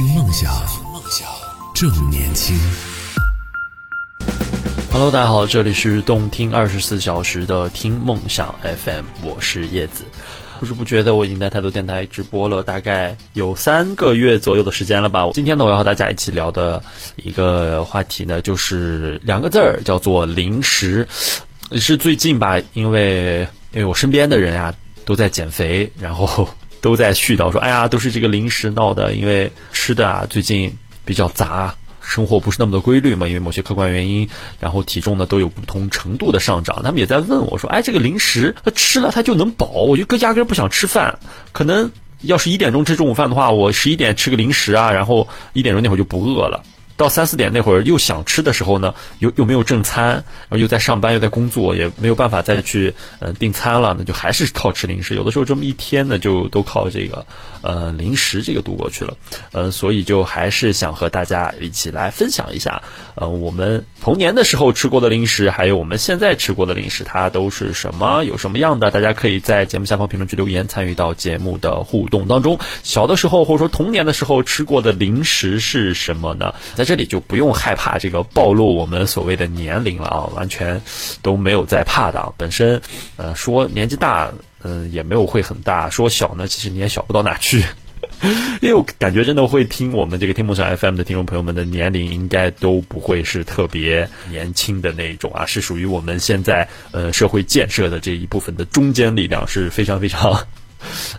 听梦想，梦想正年轻。Hello，大家好，这里是动听二十四小时的听梦想 FM，我是叶子。不知不觉的，我已经在太多电台直播了，大概有三个月左右的时间了吧。今天呢，我要和大家一起聊的一个话题呢，就是两个字儿，叫做零食。是最近吧，因为因为我身边的人呀都在减肥，然后都在絮叨说，哎呀，都是这个零食闹的，因为吃的啊最近比较杂。生活不是那么的规律嘛？因为某些客观原因，然后体重呢都有不同程度的上涨。他们也在问我说：“哎，这个零食它吃了它就能饱？我就压根不想吃饭。可能要是一点钟吃中午饭的话，我十一点吃个零食啊，然后一点钟那会儿就不饿了。”到三四点那会儿又想吃的时候呢，又又没有正餐，然后又在上班又在工作，也没有办法再去呃订餐了，那就还是靠吃零食。有的时候这么一天呢，就都靠这个呃零食这个度过去了。呃，所以就还是想和大家一起来分享一下，呃，我们童年的时候吃过的零食，还有我们现在吃过的零食，它都是什么，有什么样的？大家可以在节目下方评论区留言，参与到节目的互动当中。小的时候或者说童年的时候吃过的零食是什么呢？在这里就不用害怕这个暴露我们所谓的年龄了啊，完全都没有在怕的。本身，呃，说年纪大，嗯，也没有会很大；说小呢，其实你也小不到哪去。因为我感觉真的会听我们这个听梦想 FM 的听众朋友们的年龄，应该都不会是特别年轻的那一种啊，是属于我们现在呃社会建设的这一部分的中坚力量，是非常非常。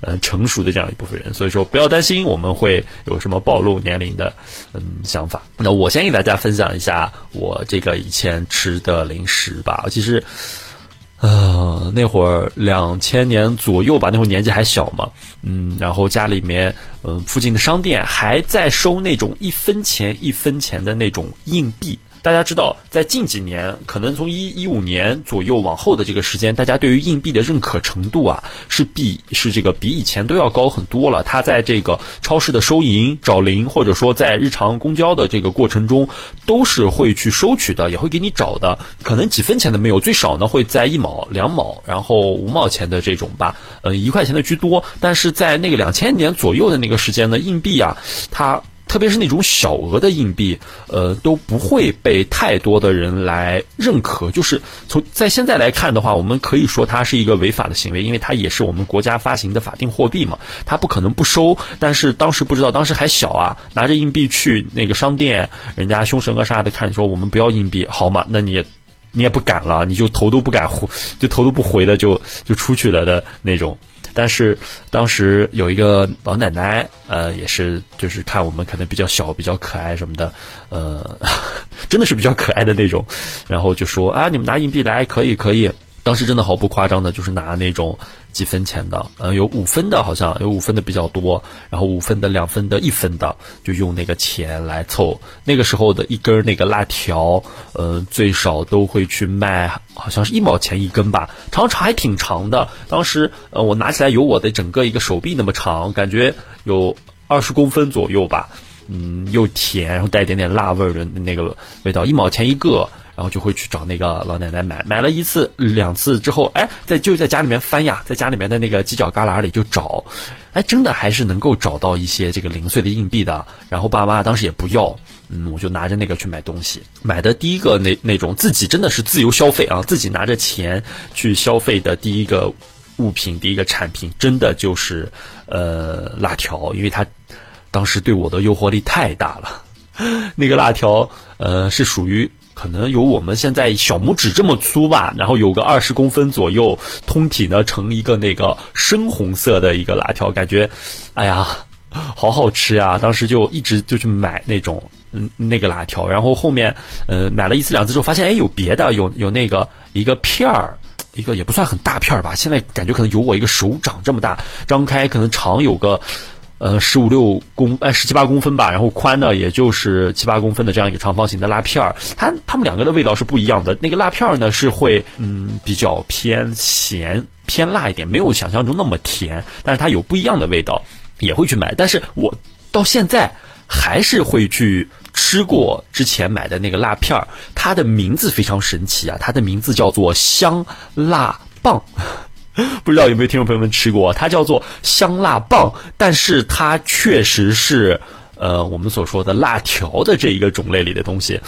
呃，成熟的这样一部分人，所以说不要担心我们会有什么暴露年龄的嗯想法。那我先给大家分享一下我这个以前吃的零食吧。其实，呃，那会儿两千年左右吧，那会儿年纪还小嘛，嗯，然后家里面嗯附近的商店还在收那种一分钱一分钱的那种硬币。大家知道，在近几年，可能从一一五年左右往后的这个时间，大家对于硬币的认可程度啊，是比是这个比以前都要高很多了。它在这个超市的收银找零，或者说在日常公交的这个过程中，都是会去收取的，也会给你找的。可能几分钱的没有，最少呢会在一毛、两毛，然后五毛钱的这种吧，呃，一块钱的居多。但是在那个两千年左右的那个时间呢，硬币啊，它。特别是那种小额的硬币，呃，都不会被太多的人来认可。就是从在现在来看的话，我们可以说它是一个违法的行为，因为它也是我们国家发行的法定货币嘛，它不可能不收。但是当时不知道，当时还小啊，拿着硬币去那个商店，人家凶神恶煞的看，说我们不要硬币，好嘛，那你也你也不敢了，你就头都不敢回，就头都不回的就就出去了的那种。但是当时有一个老奶奶，呃，也是就是看我们可能比较小、比较可爱什么的，呃，真的是比较可爱的那种，然后就说啊，你们拿硬币来，可以，可以。当时真的毫不夸张的，就是拿那种几分钱的，嗯，有五分的，好像有五分的比较多，然后五分的、两分的、一分的，就用那个钱来凑。那个时候的一根那个辣条，呃，最少都会去卖，好像是一毛钱一根吧，长长还挺长的。当时，呃，我拿起来有我的整个一个手臂那么长，感觉有二十公分左右吧，嗯，又甜，然后带一点点辣味儿的那个味道，一毛钱一个。然后就会去找那个老奶奶买，买了一次两次之后，哎，在就在家里面翻呀，在家里面的那个犄角旮旯里就找，哎，真的还是能够找到一些这个零碎的硬币的。然后爸妈当时也不要，嗯，我就拿着那个去买东西。买的第一个那那种自己真的是自由消费啊，自己拿着钱去消费的第一个物品，第一个产品，真的就是呃辣条，因为它当时对我的诱惑力太大了。那个辣条，呃，是属于。可能有我们现在小拇指这么粗吧，然后有个二十公分左右，通体呢成一个那个深红色的一个辣条，感觉，哎呀，好好吃呀！当时就一直就去买那种嗯那个辣条，然后后面呃买了一次两次之后，发现哎有别的，有有那个一个片儿，一个也不算很大片儿吧，现在感觉可能有我一个手掌这么大，张开可能长有个。呃，十五六公，哎，十七八公分吧，然后宽呢，也就是七八公分的这样一个长方形的辣片儿，它它们两个的味道是不一样的。那个辣片儿呢是会，嗯，比较偏咸偏辣一点，没有想象中那么甜，但是它有不一样的味道，也会去买。但是我到现在还是会去吃过之前买的那个辣片儿，它的名字非常神奇啊，它的名字叫做香辣棒。不知道有没有听众朋友们吃过？它叫做香辣棒，但是它确实是，呃我们所说的辣条的这一个种类里的东西。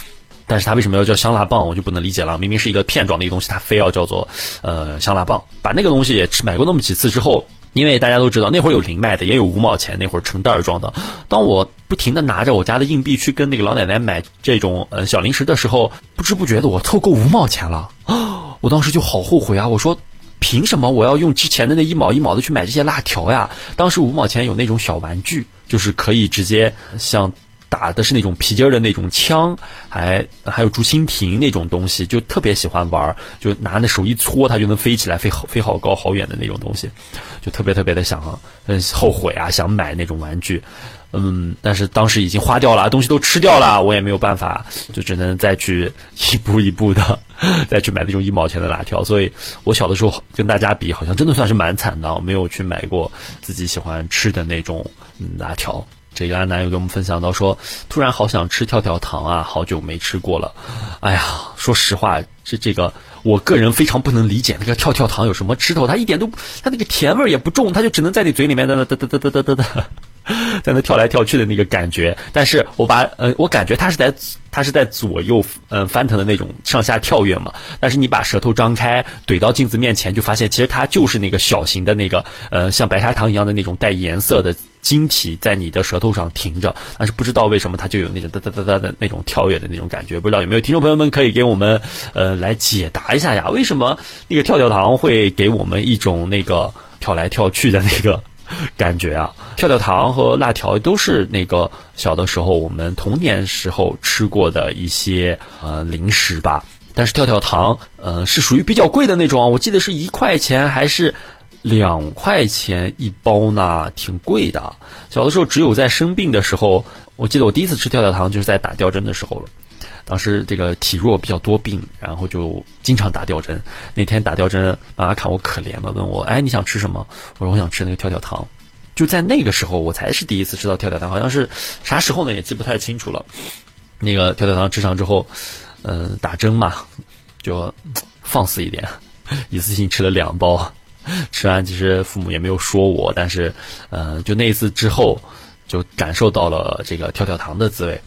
但是它为什么要叫香辣棒，我就不能理解了。明明是一个片状的一个东西，它非要叫做呃香辣棒。把那个东西也吃买过那么几次之后，因为大家都知道那会儿有零卖的，也有五毛钱，那会儿成袋儿装的。当我不停的拿着我家的硬币去跟那个老奶奶买这种呃小零食的时候，不知不觉的我凑够五毛钱了啊！我当时就好后悔啊！我说。凭什么我要用之前的那一毛一毛的去买这些辣条呀？当时五毛钱有那种小玩具，就是可以直接像打的是那种皮筋的那种枪，还还有竹蜻蜓那种东西，就特别喜欢玩，就拿那手一搓，它就能飞起来，飞好飞好高好远的那种东西，就特别特别的想，嗯，后悔啊，想买那种玩具。嗯，但是当时已经花掉了，东西都吃掉了，我也没有办法，就只能再去一步一步的再去买那种一毛钱的辣条。所以我小的时候跟大家比，好像真的算是蛮惨的，没有去买过自己喜欢吃的那种辣条。这个安南又跟我们分享到说，突然好想吃跳跳糖啊，好久没吃过了。哎呀，说实话，这这个我个人非常不能理解，那个跳跳糖有什么吃头？它一点都，它那个甜味也不重，它就只能在你嘴里面哒哒哒哒哒哒哒哒。在那跳来跳去的那个感觉，但是我把呃，我感觉它是在它是在左右嗯翻腾的那种上下跳跃嘛。但是你把舌头张开怼到镜子面前，就发现其实它就是那个小型的那个呃像白砂糖一样的那种带颜色的晶体在你的舌头上停着。但是不知道为什么它就有那种哒哒哒哒的那种跳跃的那种感觉。不知道有没有听众朋友们可以给我们呃来解答一下呀？为什么那个跳跳糖会给我们一种那个跳来跳去的那个？感觉啊，跳跳糖和辣条都是那个小的时候我们童年时候吃过的一些呃零食吧。但是跳跳糖呃是属于比较贵的那种，我记得是一块钱还是两块钱一包呢，挺贵的。小的时候只有在生病的时候，我记得我第一次吃跳跳糖就是在打吊针的时候了。当时这个体弱比较多病，然后就经常打吊针。那天打吊针，妈妈看我可怜了，问我：“哎，你想吃什么？”我说：“我想吃那个跳跳糖。”就在那个时候，我才是第一次吃到跳跳糖，好像是啥时候呢？也记不太清楚了。那个跳跳糖吃上之后，嗯，打针嘛，就放肆一点，一次性吃了两包。吃完其实父母也没有说我，但是，嗯，就那一次之后，就感受到了这个跳跳糖的滋味。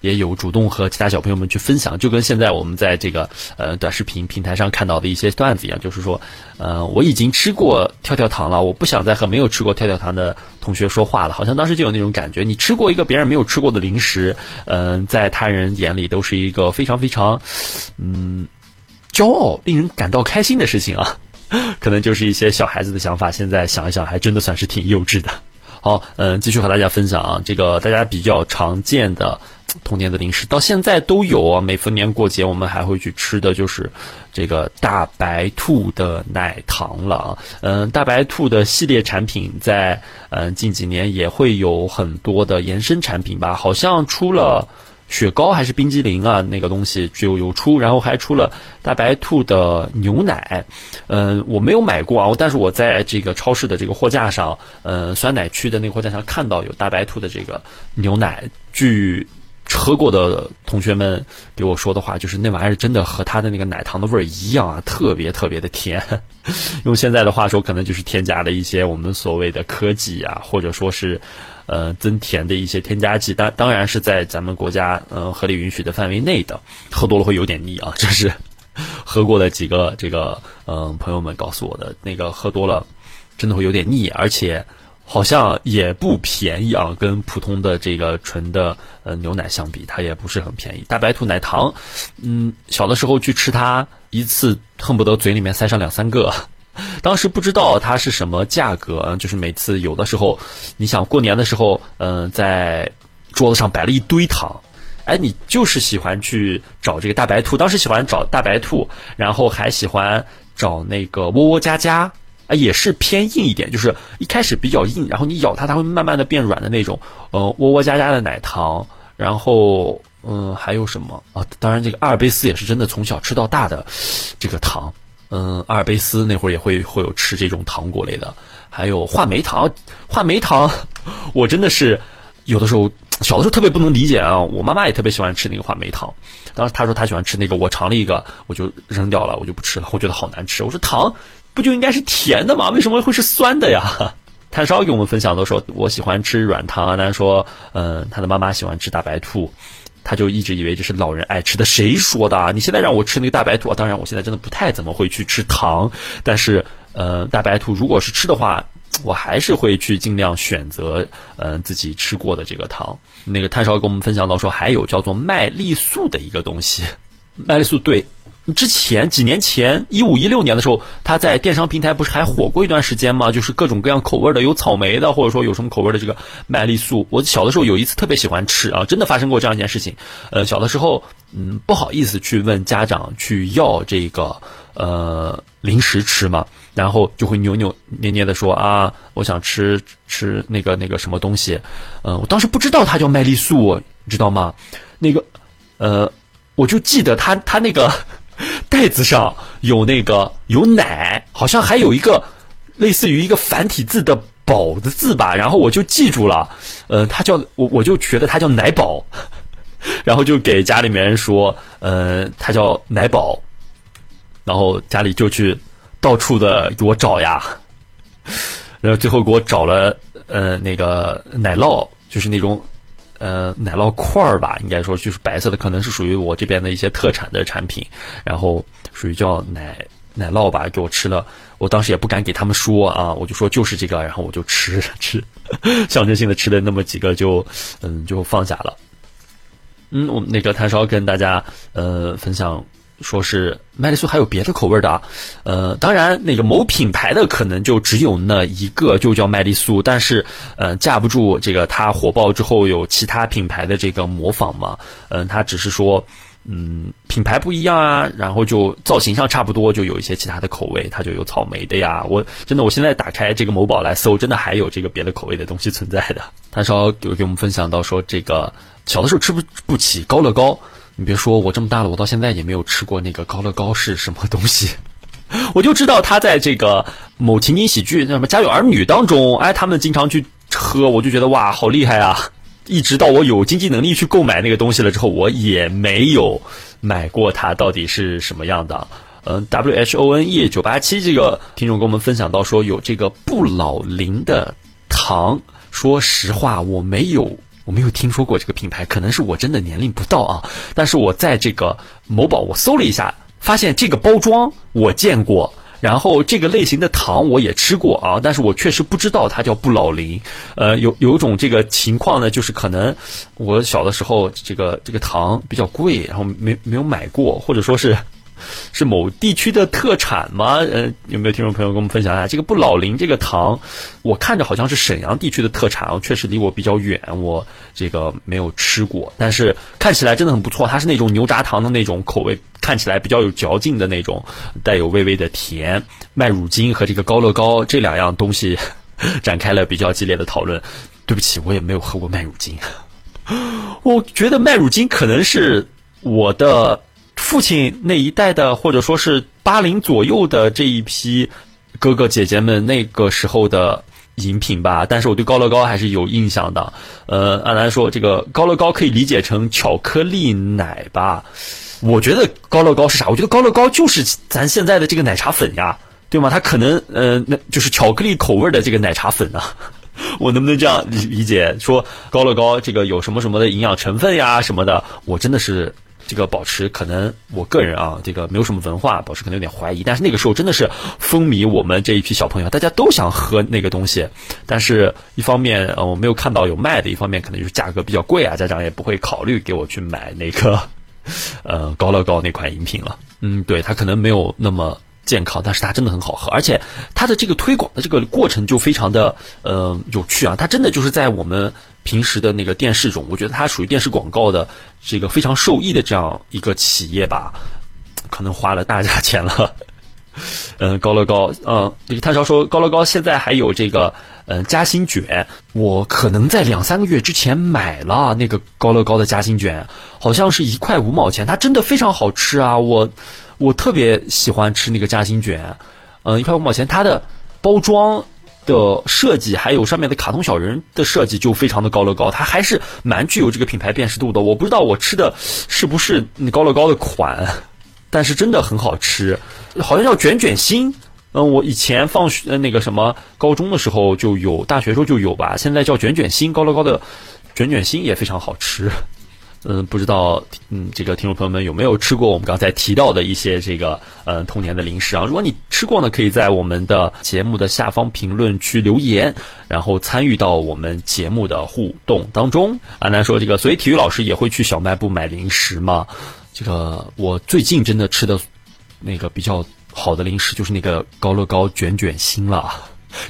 也有主动和其他小朋友们去分享，就跟现在我们在这个呃短视频平台上看到的一些段子一样，就是说，呃，我已经吃过跳跳糖了，我不想再和没有吃过跳跳糖的同学说话了。好像当时就有那种感觉，你吃过一个别人没有吃过的零食，嗯，在他人眼里都是一个非常非常，嗯，骄傲、令人感到开心的事情啊。可能就是一些小孩子的想法，现在想一想，还真的算是挺幼稚的。好，嗯，继续和大家分享啊，这个大家比较常见的。童年的零食到现在都有啊，每逢年过节我们还会去吃的就是这个大白兔的奶糖了啊。嗯，大白兔的系列产品在嗯近几年也会有很多的延伸产品吧，好像出了雪糕还是冰激凌啊，那个东西就有出，然后还出了大白兔的牛奶。嗯，我没有买过啊，但是我在这个超市的这个货架上，嗯，酸奶区的那个货架上看到有大白兔的这个牛奶，据。喝过的同学们给我说的话，就是那玩意儿真的和它的那个奶糖的味儿一样啊，特别特别的甜。用现在的话说，可能就是添加了一些我们所谓的科技啊，或者说是呃增甜的一些添加剂。当当然是在咱们国家嗯合理允许的范围内的。喝多了会有点腻啊，这是喝过的几个这个嗯朋友们告诉我的。那个喝多了真的会有点腻，而且。好像也不便宜啊，跟普通的这个纯的呃牛奶相比，它也不是很便宜。大白兔奶糖，嗯，小的时候去吃它，一次恨不得嘴里面塞上两三个。当时不知道它是什么价格，就是每次有的时候，你想过年的时候，嗯，在桌子上摆了一堆糖，哎，你就是喜欢去找这个大白兔。当时喜欢找大白兔，然后还喜欢找那个窝窝家家。啊，也是偏硬一点，就是一开始比较硬，然后你咬它，它会慢慢的变软的那种。呃，窝窝家家的奶糖，然后嗯，还有什么啊？当然，这个阿尔卑斯也是真的从小吃到大的这个糖。嗯，阿尔卑斯那会儿也会会有吃这种糖果类的，还有话梅糖。话梅糖，我真的是有的时候小的时候特别不能理解啊。我妈妈也特别喜欢吃那个话梅糖，当时她说她喜欢吃那个，我尝了一个，我就扔掉了，我就不吃了，我觉得好难吃。我说糖。不就应该是甜的吗？为什么会是酸的呀？炭烧给我们分享的时候，我喜欢吃软糖。阿南说，嗯，他的妈妈喜欢吃大白兔，他就一直以为这是老人爱吃的。谁说的？你现在让我吃那个大白兔啊？当然，我现在真的不太怎么会去吃糖，但是，呃，大白兔如果是吃的话，我还是会去尽量选择，嗯，自己吃过的这个糖。那个炭烧跟我们分享到说，还有叫做麦丽素的一个东西，麦丽素对。之前几年前，一五一六年的时候，他在电商平台不是还火过一段时间吗？就是各种各样口味的，有草莓的，或者说有什么口味的这个麦丽素。我小的时候有一次特别喜欢吃啊，真的发生过这样一件事情。呃，小的时候，嗯，不好意思去问家长去要这个呃零食吃嘛，然后就会扭扭捏捏的说啊，我想吃吃那个那个什么东西。嗯，我当时不知道它叫麦丽素，你知道吗？那个，呃，我就记得它它那个。袋子上有那个有奶，好像还有一个类似于一个繁体字的“宝”的字吧，然后我就记住了，呃，它叫我我就觉得它叫奶宝，然后就给家里面人说，呃，它叫奶宝，然后家里就去到处的给我找呀，然后最后给我找了呃那个奶酪，就是那种。呃，奶酪块儿吧，应该说就是白色的，可能是属于我这边的一些特产的产品，然后属于叫奶奶酪吧，给我吃了。我当时也不敢给他们说啊，我就说就是这个，然后我就吃吃，象征性的吃了那么几个，就嗯就放下了。嗯，我那个炭烧跟大家呃分享。说是麦丽素还有别的口味的啊，呃，当然那个某品牌的可能就只有那一个，就叫麦丽素，但是呃，架不住这个它火爆之后有其他品牌的这个模仿嘛，嗯，它只是说嗯品牌不一样啊，然后就造型上差不多，就有一些其他的口味，它就有草莓的呀，我真的我现在打开这个某宝来搜，真的还有这个别的口味的东西存在的。他说给给我们分享到说这个小的时候吃不不起高乐高。你别说，我这么大了，我到现在也没有吃过那个高乐高是什么东西。我就知道他在这个某情景喜剧，那什么《家有儿女》当中，哎，他们经常去喝，我就觉得哇，好厉害啊！一直到我有经济能力去购买那个东西了之后，我也没有买过它，到底是什么样的？嗯，W H O N E 九八七这个听众跟我们分享到说有这个不老林的糖，说实话，我没有。我没有听说过这个品牌，可能是我真的年龄不到啊。但是我在这个某宝我搜了一下，发现这个包装我见过，然后这个类型的糖我也吃过啊。但是我确实不知道它叫不老林。呃，有有一种这个情况呢，就是可能我小的时候这个这个糖比较贵，然后没没有买过，或者说是。是某地区的特产吗？呃，有没有听众朋友跟我们分享一下这个不老林这个糖？我看着好像是沈阳地区的特产，确实离我比较远，我这个没有吃过，但是看起来真的很不错。它是那种牛轧糖的那种口味，看起来比较有嚼劲的那种，带有微微的甜。麦乳精和这个高乐高这两样东西 展开了比较激烈的讨论。对不起，我也没有喝过麦乳精。我觉得麦乳精可能是我的。父亲那一代的，或者说是八零左右的这一批哥哥姐姐们那个时候的饮品吧。但是我对高乐高还是有印象的。呃，安南说这个高乐高可以理解成巧克力奶吧？我觉得高乐高是啥？我觉得高乐高就是咱现在的这个奶茶粉呀，对吗？它可能呃，那就是巧克力口味的这个奶茶粉啊。我能不能这样理理解？说高乐高这个有什么什么的营养成分呀什么的？我真的是。这个保持可能我个人啊，这个没有什么文化，保持可能有点怀疑。但是那个时候真的是风靡我们这一批小朋友，大家都想喝那个东西。但是一方面呃我没有看到有卖的，一方面可能就是价格比较贵啊，家长也不会考虑给我去买那个呃高乐高那款饮品了。嗯，对，它可能没有那么健康，但是它真的很好喝，而且它的这个推广的这个过程就非常的呃有趣啊，它真的就是在我们。平时的那个电视中，我觉得它属于电视广告的这个非常受益的这样一个企业吧，可能花了大价钱了。嗯，高乐高，嗯，这个炭烧说高乐高现在还有这个嗯夹心卷，我可能在两三个月之前买了那个高乐高的夹心卷，好像是一块五毛钱，它真的非常好吃啊，我我特别喜欢吃那个夹心卷，嗯，一块五毛钱，它的包装。的设计还有上面的卡通小人的设计就非常的高乐高，它还是蛮具有这个品牌辨识度的。我不知道我吃的是不是高乐高的款，但是真的很好吃，好像叫卷卷心，嗯，我以前放学那个什么高中的时候就有，大学时候就有吧。现在叫卷卷心，高乐高的卷卷心也非常好吃。嗯，不知道嗯这个听众朋友们有没有吃过我们刚才提到的一些这个呃童年的零食啊？如果你吃过呢，可以在我们的节目的下方评论区留言，然后参与到我们节目的互动当中。安南说这个，所以体育老师也会去小卖部买零食吗？这个我最近真的吃的那个比较好的零食就是那个高乐高卷卷心了。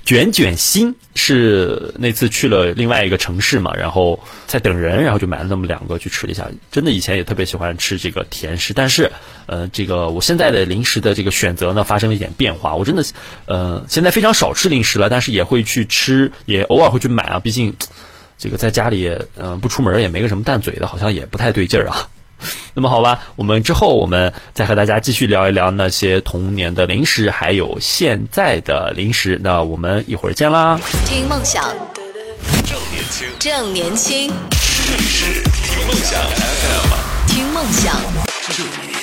卷卷心是那次去了另外一个城市嘛，然后在等人，然后就买了那么两个去吃了一下。真的以前也特别喜欢吃这个甜食，但是呃，这个我现在的零食的这个选择呢发生了一点变化。我真的呃现在非常少吃零食了，但是也会去吃，也偶尔会去买啊。毕竟这个在家里嗯不出门也没个什么淡嘴的，好像也不太对劲儿啊。那么好吧，我们之后我们再和大家继续聊一聊那些童年的零食，还有现在的零食。那我们一会儿见啦！听梦想，正年轻，正年轻，这里是听梦想 FM，听梦想。正年轻。